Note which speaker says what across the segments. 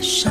Speaker 1: 手，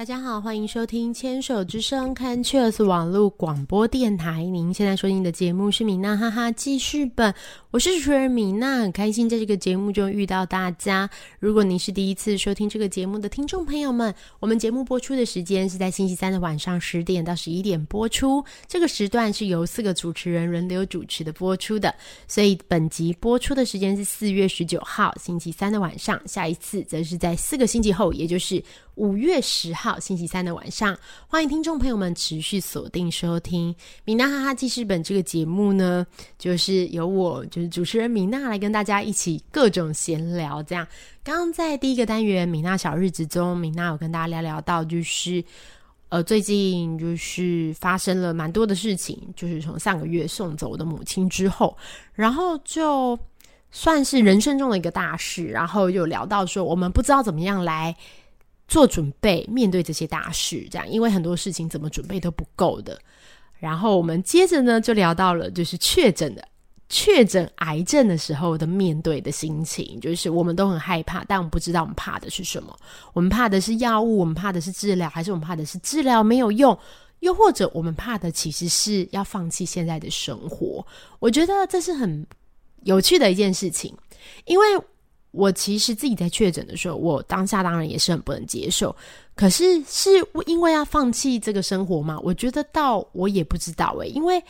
Speaker 2: 大家好，欢迎收听《牵手之声》看 Cheers 网络广播电台。您现在收听的节目是米娜哈哈记事本，我是主持人米娜，很开心在这个节目中遇到大家。如果您是第一次收听这个节目的听众朋友们，我们节目播出的时间是在星期三的晚上十点到十一点播出，这个时段是由四个主持人轮流主持的播出的。所以本集播出的时间是四月十九号星期三的晚上，下一次则是在四个星期后，也就是五月十号星期三的晚上。欢迎听众朋友们持续锁定收听《米娜哈哈记事本》这个节目呢，就是由我就是主持人米娜来跟大家一起各种闲聊。这样，刚刚在第一个单元《米娜小日子》中，米娜有跟大家聊聊到，就是呃最近就是发生了蛮多的事情，就是从上个月送走我的母亲之后，然后就。算是人生中的一个大事，然后有聊到说，我们不知道怎么样来做准备，面对这些大事，这样，因为很多事情怎么准备都不够的。然后我们接着呢，就聊到了就是确诊的确诊癌症的时候的面对的心情，就是我们都很害怕，但我们不知道我们怕的是什么。我们怕的是药物，我们怕的是治疗，还是我们怕的是治疗没有用？又或者我们怕的其实是要放弃现在的生活？我觉得这是很。有趣的一件事情，因为我其实自己在确诊的时候，我当下当然也是很不能接受。可是是因为要放弃这个生活吗？我觉得到我也不知道诶、因为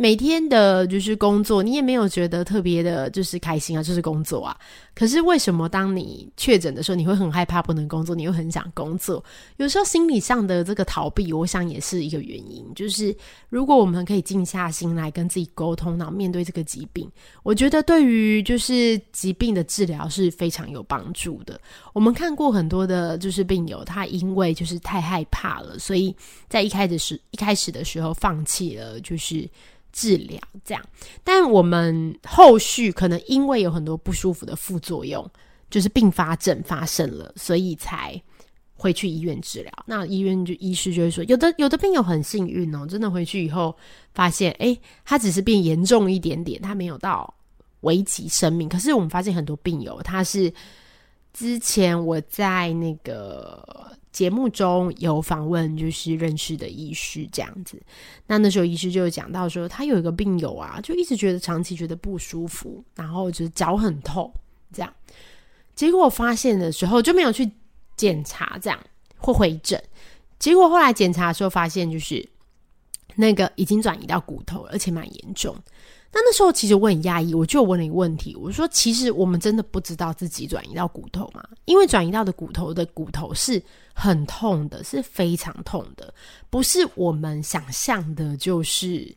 Speaker 2: 每天的就是工作，你也没有觉得特别的，就是开心啊，就是工作啊。可是为什么当你确诊的时候，你会很害怕不能工作，你又很想工作？有时候心理上的这个逃避，我想也是一个原因。就是如果我们可以静下心来跟自己沟通，然后面对这个疾病，我觉得对于就是疾病的治疗是非常有帮助的。我们看过很多的，就是病友，他因为就是太害怕了，所以在一开始时一开始的时候放弃了，就是。治疗这样，但我们后续可能因为有很多不舒服的副作用，就是并发症发生了，所以才回去医院治疗。那医院就医师就会说，有的有的病友很幸运哦，真的回去以后发现，诶，他只是变严重一点点，他没有到危及生命。可是我们发现很多病友，他是之前我在那个。节目中有访问，就是认识的医师这样子。那那时候医师就讲到说，他有一个病友啊，就一直觉得长期觉得不舒服，然后就是脚很痛这样。结果发现的时候就没有去检查，这样或回诊。结果后来检查的时候发现，就是那个已经转移到骨头，而且蛮严重。那那时候其实我很压抑，我就问了一个问题，我说：“其实我们真的不知道自己转移到骨头吗？因为转移到的骨头的骨头是很痛的，是非常痛的，不是我们想象的，就是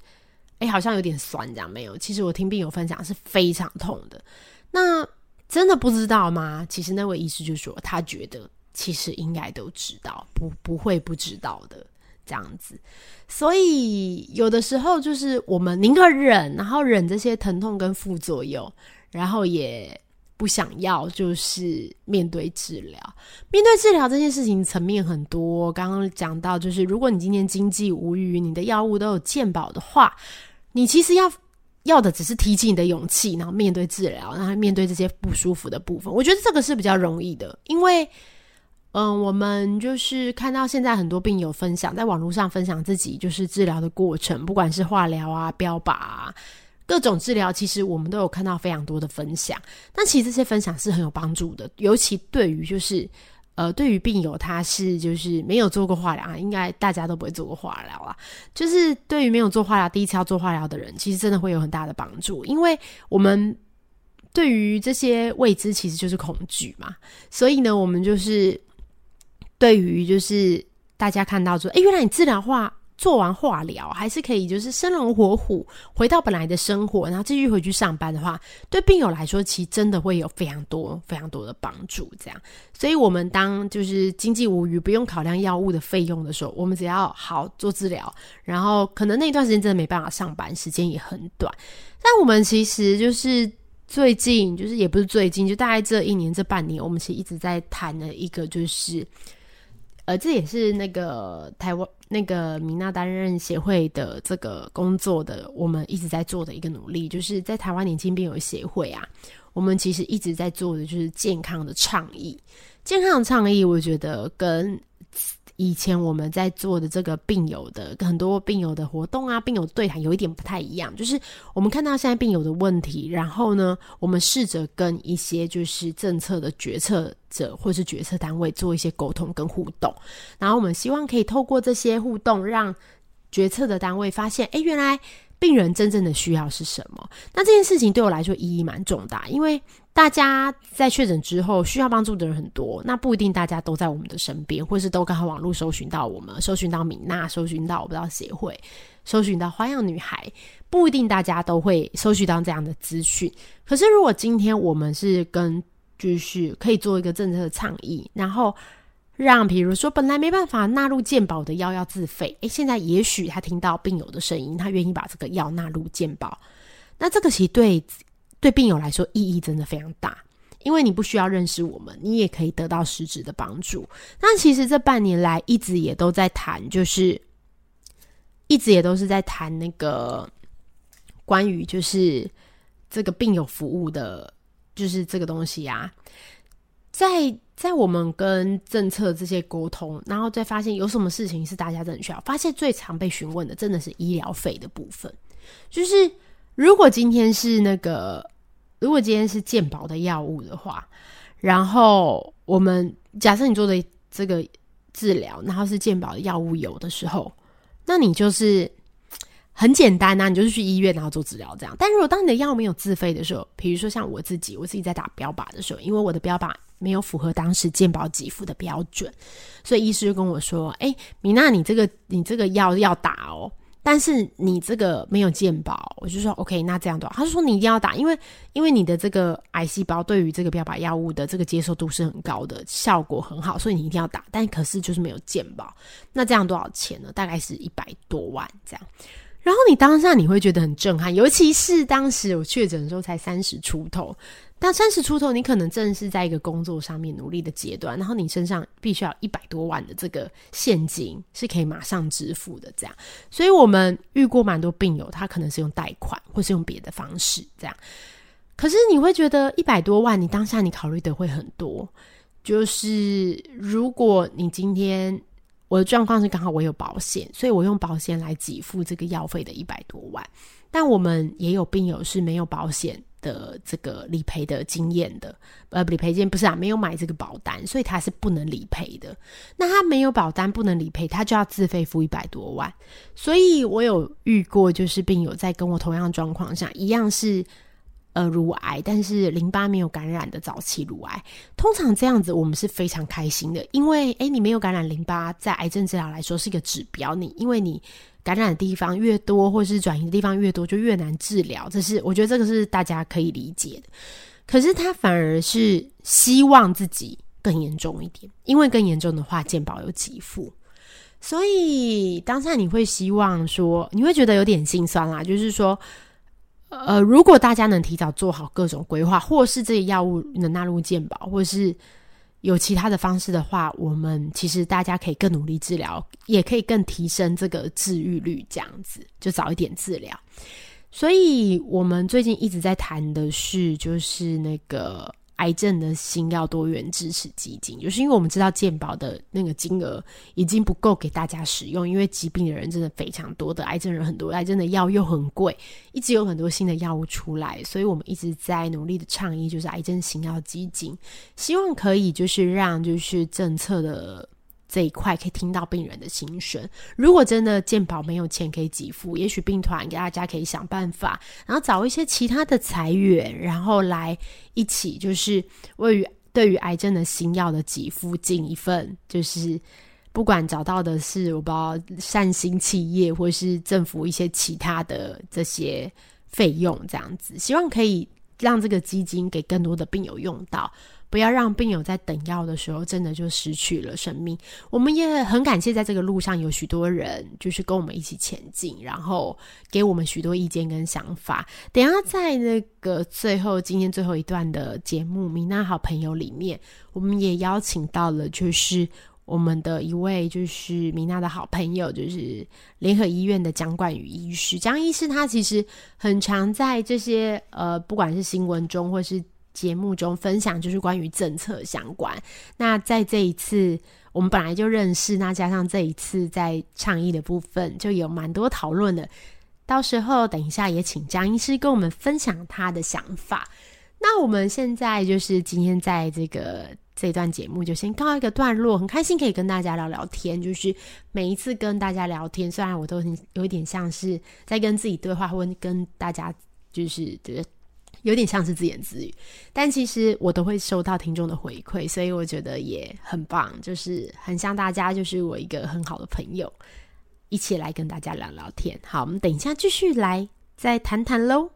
Speaker 2: 哎，好像有点酸这样。没有，其实我听病友分享是非常痛的。那真的不知道吗？其实那位医师就说，他觉得其实应该都知道，不不会不知道的。”这样子，所以有的时候就是我们宁可忍，然后忍这些疼痛跟副作用，然后也不想要就是面对治疗。面对治疗这件事情层面很多，刚刚讲到就是如果你今天经济无虞，你的药物都有健保的话，你其实要要的只是提起你的勇气，然后面对治疗，然后面对这些不舒服的部分。我觉得这个是比较容易的，因为。嗯，我们就是看到现在很多病友分享，在网络上分享自己就是治疗的过程，不管是化疗啊、标靶啊，各种治疗，其实我们都有看到非常多的分享。但其实这些分享是很有帮助的，尤其对于就是呃，对于病友他是就是没有做过化疗啊，应该大家都不会做过化疗啊。就是对于没有做化疗、第一次要做化疗的人，其实真的会有很大的帮助，因为我们对于这些未知其实就是恐惧嘛，所以呢，我们就是。对于就是大家看到说，哎，原来你治疗化做完化疗，还是可以就是生龙活虎，回到本来的生活，然后继续回去上班的话，对病友来说，其实真的会有非常多非常多的帮助。这样，所以我们当就是经济无余，不用考量药物的费用的时候，我们只要好做治疗，然后可能那一段时间真的没办法上班，时间也很短。但我们其实就是最近，就是也不是最近，就大概这一年这半年，我们其实一直在谈的一个就是。呃，这也是那个台湾那个米娜担任协会的这个工作的，我们一直在做的一个努力，就是在台湾年轻病友协会啊，我们其实一直在做的就是健康的倡议。健康的倡议，我觉得跟。以前我们在做的这个病友的很多病友的活动啊，病友对谈有一点不太一样，就是我们看到现在病友的问题，然后呢，我们试着跟一些就是政策的决策者或是决策单位做一些沟通跟互动，然后我们希望可以透过这些互动，让决策的单位发现，哎，原来病人真正的需要是什么。那这件事情对我来说意义蛮重大，因为。大家在确诊之后需要帮助的人很多，那不一定大家都在我们的身边，或是都刚好网络搜寻到我们，搜寻到米娜，搜寻到我不知道协会，搜寻到花样女孩，不一定大家都会搜寻到这样的资讯。可是如果今天我们是跟就是可以做一个政策的倡议，然后让比如说本来没办法纳入健保的药要自费，诶，现在也许他听到病友的声音，他愿意把这个药纳入健保，那这个其实对。对病友来说意义真的非常大，因为你不需要认识我们，你也可以得到实质的帮助。那其实这半年来一直也都在谈，就是一直也都是在谈那个关于就是这个病友服务的，就是这个东西啊。在在我们跟政策这些沟通，然后再发现有什么事情是大家真的需要，发现最常被询问的真的是医疗费的部分。就是如果今天是那个。如果今天是健保的药物的话，然后我们假设你做的这个治疗，然后是健保的药物有的时候，那你就是很简单呐，你就是去医院然后做治疗这样。但如果当你的药没有自费的时候，比如说像我自己，我自己在打标靶的时候，因为我的标靶没有符合当时健保给付的标准，所以医师就跟我说：“哎，米娜，你这个你这个药要打哦。”但是你这个没有健保，我就说 OK，那这样的，他说你一定要打，因为因为你的这个癌细胞对于这个标靶药物的这个接受度是很高的，效果很好，所以你一定要打。但可是就是没有健保，那这样多少钱呢？大概是一百多万这样。然后你当下你会觉得很震撼，尤其是当时我确诊的时候才三十出头。那三十出头，你可能正是在一个工作上面努力的阶段，然后你身上必须要一百多万的这个现金是可以马上支付的，这样。所以我们遇过蛮多病友，他可能是用贷款或是用别的方式这样。可是你会觉得一百多万，你当下你考虑的会很多，就是如果你今天我的状况是刚好我有保险，所以我用保险来给付这个药费的一百多万，但我们也有病友是没有保险。的这个理赔的经验的，呃，理赔金不是啊，没有买这个保单，所以他是不能理赔的。那他没有保单不能理赔，他就要自费付一百多万。所以我有遇过，就是病友在跟我同样状况下，一样是呃乳癌，但是淋巴没有感染的早期乳癌。通常这样子，我们是非常开心的，因为诶，你没有感染淋巴，在癌症治疗来说是一个指标。你因为你。感染的地方越多，或是转移的地方越多，就越难治疗。这是我觉得这个是大家可以理解的。可是他反而是希望自己更严重一点，因为更严重的话，健保有给付。所以当下你会希望说，你会觉得有点心酸啦。就是说，呃，如果大家能提早做好各种规划，或是这些药物能纳入健保，或是。有其他的方式的话，我们其实大家可以更努力治疗，也可以更提升这个治愈率，这样子就早一点治疗。所以我们最近一直在谈的是，就是那个。癌症的新药多元支持基金，就是因为我们知道健保的那个金额已经不够给大家使用，因为疾病的人真的非常多，的癌症人很多，癌症的药又很贵，一直有很多新的药物出来，所以我们一直在努力的倡议，就是癌症新药基金，希望可以就是让就是政策的。这一块可以听到病人的心声。如果真的健保没有钱可以给付，也许病团给大家可以想办法，然后找一些其他的财源，然后来一起就是为于对于癌症的新药的给付尽一份就是不管找到的是我不知道善心企业或是政府一些其他的这些费用，这样子，希望可以让这个基金给更多的病友用到。不要让病友在等药的时候真的就失去了生命。我们也很感谢，在这个路上有许多人就是跟我们一起前进，然后给我们许多意见跟想法。等下在那个最后今天最后一段的节目《米娜好朋友》里面，我们也邀请到了就是我们的一位就是米娜的好朋友，就是联合医院的江冠宇医师。江医师他其实很常在这些呃，不管是新闻中或是。节目中分享就是关于政策相关。那在这一次，我们本来就认识，那加上这一次在倡议的部分，就有蛮多讨论的。到时候等一下也请张医师跟我们分享他的想法。那我们现在就是今天在这个这一段节目就先告一个段落，很开心可以跟大家聊聊天。就是每一次跟大家聊天，虽然我都很有一点像是在跟自己对话，或跟大家就是觉得。有点像是自言自语，但其实我都会收到听众的回馈，所以我觉得也很棒，就是很像大家，就是我一个很好的朋友，一起来跟大家聊聊天。好，我们等一下继续来再谈谈喽。